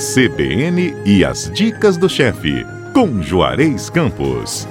CBN e as dicas do chefe, com Juarez Campos.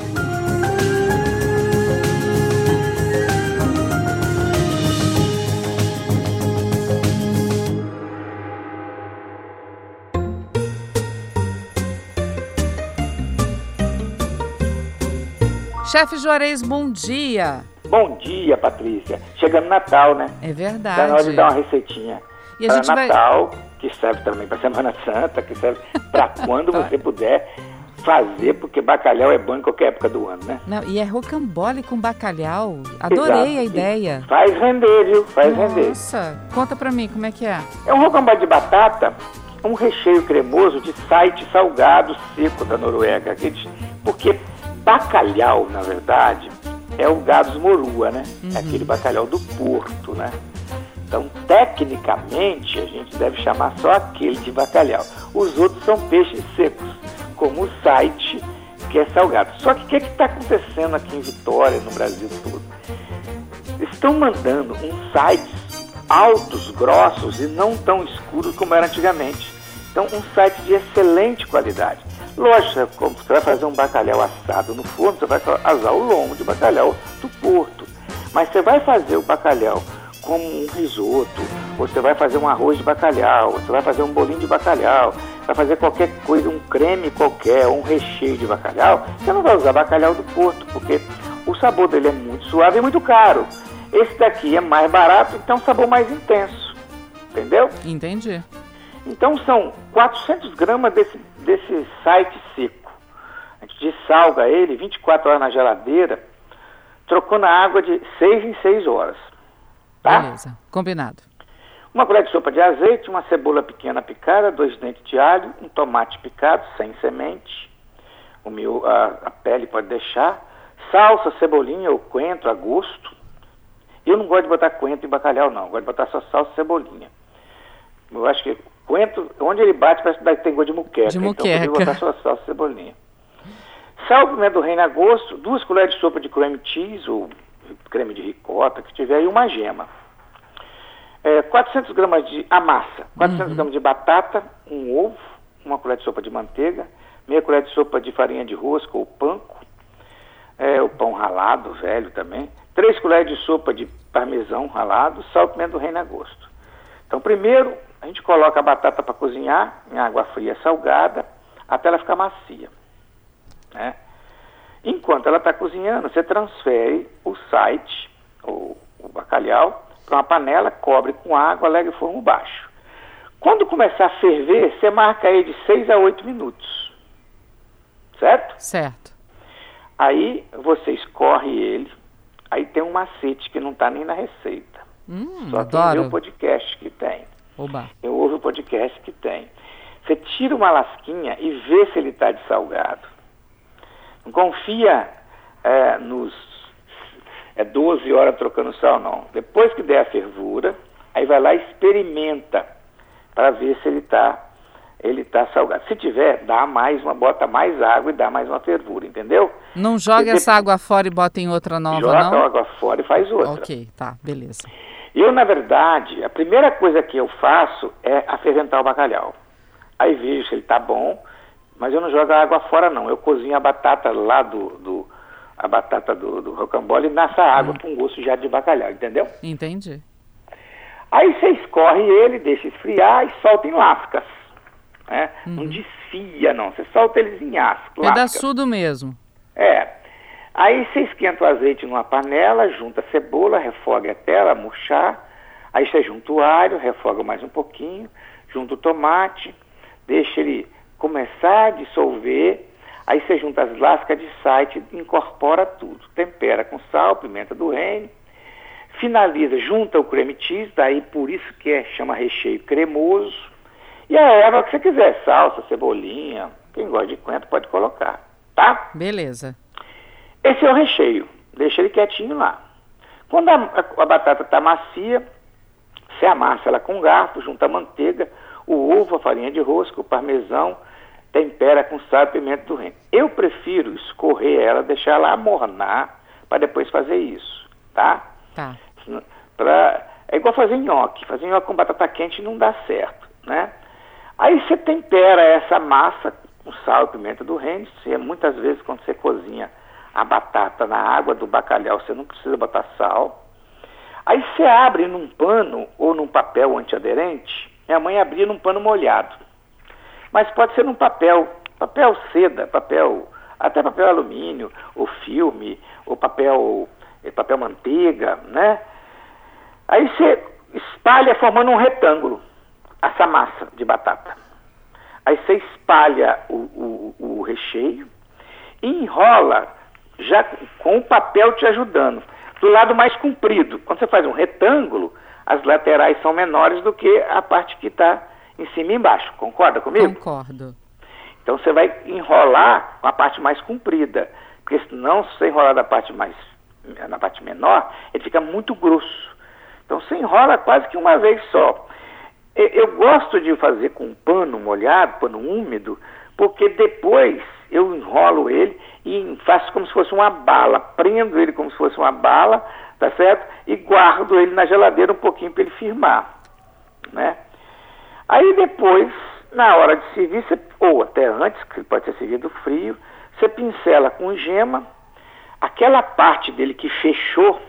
Chefe Juarez, bom dia. Bom dia, Patrícia. Chegando Natal, né? É verdade. Tá na hora de dar uma receitinha. E a para gente vai- Natal, que serve também para Semana Santa, que serve para quando você puder fazer, porque bacalhau é bom em qualquer época do ano, né? Não, e é rocambole com bacalhau. Adorei Exato. a ideia. Faz render, viu? Faz render. Nossa, conta pra mim como é que é. É um rocambole de batata, um recheio cremoso de site salgado seco da Noruega. Porque bacalhau, na verdade, é o gados morua, né? É aquele bacalhau do porto, né? Então, tecnicamente, a gente deve chamar só aquele de bacalhau. Os outros são peixes secos, como o site, que é salgado. Só que o que está acontecendo aqui em Vitória, no Brasil todo? estão mandando uns sites altos, grossos e não tão escuros como era antigamente. Então, um site de excelente qualidade. Lógico, como você vai fazer um bacalhau assado no forno, você vai asar o lombo de bacalhau do porto. Mas você vai fazer o bacalhau como um risoto, ou você vai fazer um arroz de bacalhau, você vai fazer um bolinho de bacalhau, vai fazer qualquer coisa, um creme qualquer, um recheio de bacalhau, você não vai usar bacalhau do porto, porque o sabor dele é muito suave e muito caro. Esse daqui é mais barato, então um sabor mais intenso. Entendeu? Entendi. Então são 400 gramas desse, desse site seco. A gente dessalga ele 24 horas na geladeira, trocou na água de 6 em 6 horas. Tá? Beleza, combinado. Uma colher de sopa de azeite, uma cebola pequena picada, dois dentes de alho, um tomate picado, sem semente, o mio, a, a pele pode deixar, salsa, cebolinha ou coentro a gosto. Eu não gosto de botar coentro em bacalhau, não. Eu gosto de botar só salsa e cebolinha. Eu acho que coentro, onde ele bate, parece que tem gosto de muqueca. De Então, eu muqueca. botar só salsa e cebolinha. Sal, pimenta do reino a gosto, duas colheres de sopa de creme cheese ou creme de ricota que tiver e uma gema. É, 400 gramas de a massa, 400 gramas de batata, um ovo, uma colher de sopa de manteiga, meia colher de sopa de farinha de rosca ou panko, é, o pão ralado, velho também, três colheres de sopa de parmesão ralado, sal e pimenta do reino a gosto. Então, primeiro, a gente coloca a batata para cozinhar em água fria salgada, até ela ficar macia. Né? Enquanto ela está cozinhando, você transfere o site, ou o bacalhau, para uma panela, cobre com água, lega o forno baixo. Quando começar a ferver, você marca aí de 6 a 8 minutos. Certo? Certo. Aí você escorre ele, aí tem um macete que não está nem na receita. Hum, Só adoro. o podcast que tem. Oba. Eu ouvo o podcast que tem. Você tira uma lasquinha e vê se ele está de salgado. Não confia é, nos é 12 horas trocando sal, não. Depois que der a fervura, aí vai lá e experimenta para ver se ele está ele tá salgado. Se tiver, dá mais uma, bota mais água e dá mais uma fervura, entendeu? Não joga Porque- essa água fora e bota em outra nova, Joga não? a água fora e faz outra. Ok, tá, beleza. Eu, na verdade, a primeira coisa que eu faço é aferventar o bacalhau. Aí vejo se ele tá bom, mas eu não jogo a água fora, não. Eu cozinho a batata lá do. do- a batata do, do rocambole nessa água com gosto já de bacalhau, entendeu? Entendi. Aí você escorre ele, deixa esfriar e solta em lascas. né? Não desfia, não. Você solta eles em ascas. lascas. Pedaçudo mesmo. É. Aí você esquenta o azeite numa panela, junta a cebola, refoga até ela murchar. Aí você junta o alho, refoga mais um pouquinho, junta o tomate, deixa ele começar a dissolver. Aí você junta as lascas de site, incorpora tudo. Tempera com sal, pimenta do reino. Finaliza, junta o creme cheese, daí por isso que é, chama recheio cremoso. E a erva que você quiser, salsa, cebolinha, quem gosta de coentro pode colocar, tá? Beleza. Esse é o recheio. Deixa ele quietinho lá. Quando a, a- a batata está macia, você amassa ela com garfo, junta a manteiga, o ovo, a farinha de rosca, o parmesão, tempera com sal e pimenta do reino. Eu prefiro escorrer ela, deixar ela amornar, para depois fazer isso, tá? Tá. Pra, é igual fazer nhoque. Fazer nhoque com batata quente não dá certo, né? Aí você tempera essa massa com sal e pimenta do reino. Você, muitas vezes, quando você cozinha a batata na água do bacalhau, você não precisa botar sal. Aí você abre num pano ou num papel antiaderente. Minha mãe abria num pano molhado. Mas pode ser num papel, papel seda, papel, até papel alumínio, ou filme, ou papel, eh, papel manteiga, né? Aí você espalha formando um retângulo essa massa de batata. Aí você espalha o, o, o recheio e enrola já com o papel te ajudando. Do lado mais comprido. Quando você faz um retângulo, as laterais são menores do que a parte que está em cima e embaixo. Concorda comigo? Concordo. Então você vai enrolar a parte mais comprida. Porque senão, se você enrolar da parte mais, na parte menor, ele fica muito grosso. Então você enrola quase que uma vez só. Eu gosto de fazer com pano molhado, pano úmido, porque depois eu enrolo ele e faço como se fosse uma bala, prendo ele como se fosse uma bala, tá certo? E guardo ele na geladeira um pouquinho para ele firmar, né? Aí depois, na hora de servir, você, ou até antes, que pode ser servido frio, você pincela com gema, aquela parte dele que fechou,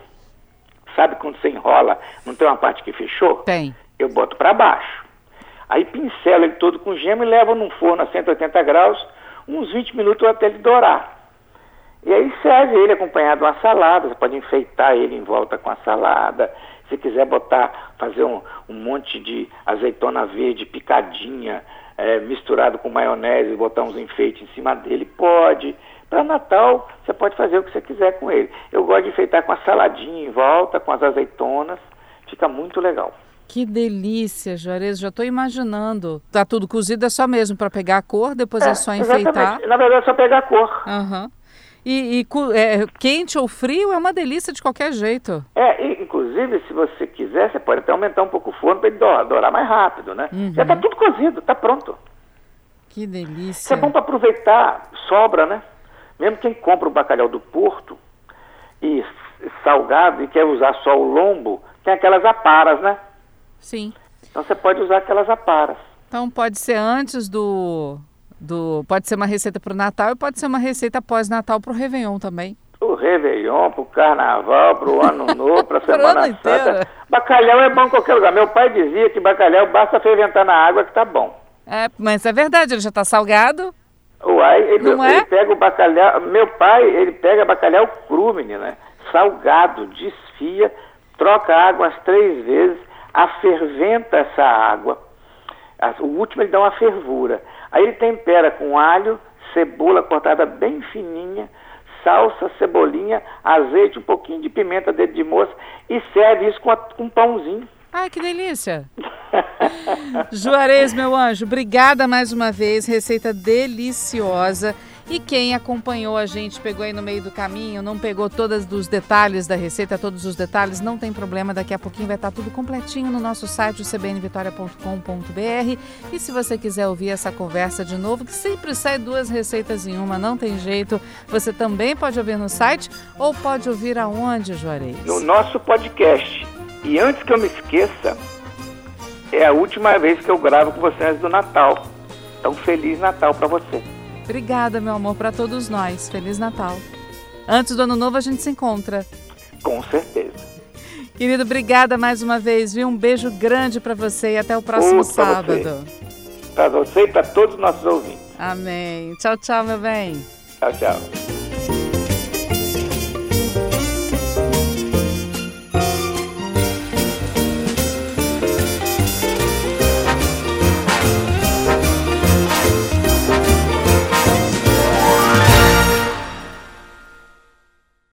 sabe quando você enrola, não tem uma parte que fechou? Tem eu boto para baixo. Aí pincelo ele todo com gema e levo num forno a 180 graus, uns 20 minutos até ele dourar. E aí serve ele acompanhado de uma salada, você pode enfeitar ele em volta com a salada. Se quiser botar, fazer um, um monte de azeitona verde picadinha, é, misturado com maionese, botar uns enfeites em cima dele, pode. Para Natal, você pode fazer o que você quiser com ele. Eu gosto de enfeitar com a saladinha em volta, com as azeitonas, fica muito legal. Que delícia, Juarez. Já estou imaginando. Tá tudo cozido, é só mesmo para pegar a cor, depois é, é só enfeitar. Exatamente. Na verdade, é só pegar a cor. Uhum. E, e é, quente ou frio é uma delícia de qualquer jeito. É, e, inclusive, se você quiser, você pode até aumentar um pouco o forno para ele dourar mais rápido, né? Uhum. Já está tudo cozido, está pronto. Que delícia. Isso é bom para aproveitar, sobra, né? Mesmo quem compra o bacalhau do Porto e salgado e quer usar só o lombo, tem aquelas aparas, né? Sim. Então você pode usar aquelas aparas. Então pode ser antes do. do pode ser uma receita para o Natal e pode ser uma receita pós-Natal para o Réveillon também. Réveillon, para o Carnaval, para o Ano Novo, para a Semana Santa. Bacalhau é bom em qualquer lugar. Meu pai dizia que bacalhau basta ferventar na água que tá bom. É, mas é verdade, ele já está salgado. Uai, ele, Não é? ele pega o bacalhau. Meu pai, ele pega bacalhau cru, menina. Salgado, desfia, troca água umas três vezes aferventa essa água. O último ele dá uma fervura. Aí ele tempera com alho, cebola cortada bem fininha, salsa, cebolinha, azeite, um pouquinho de pimenta, dedo de moça e serve isso com, a, com um pãozinho. Ai, que delícia! Juarez, meu anjo, obrigada mais uma vez. Receita deliciosa. E quem acompanhou a gente, pegou aí no meio do caminho, não pegou todos os detalhes da receita, todos os detalhes, não tem problema, daqui a pouquinho vai estar tudo completinho no nosso site, cbnvitoria.com.br. E se você quiser ouvir essa conversa de novo, que sempre sai duas receitas em uma, não tem jeito, você também pode ouvir no site ou pode ouvir aonde, Juarez? No nosso podcast. E antes que eu me esqueça, é a última vez que eu gravo com você antes do Natal. Então, Feliz Natal para você. Obrigada, meu amor, para todos nós. Feliz Natal. Antes do ano novo a gente se encontra. Com certeza. Querido, obrigada mais uma vez, viu? Um beijo grande para você e até o próximo sábado. Para você e para todos os nossos ouvintes. Amém. Tchau, tchau, meu bem. Tchau, tchau.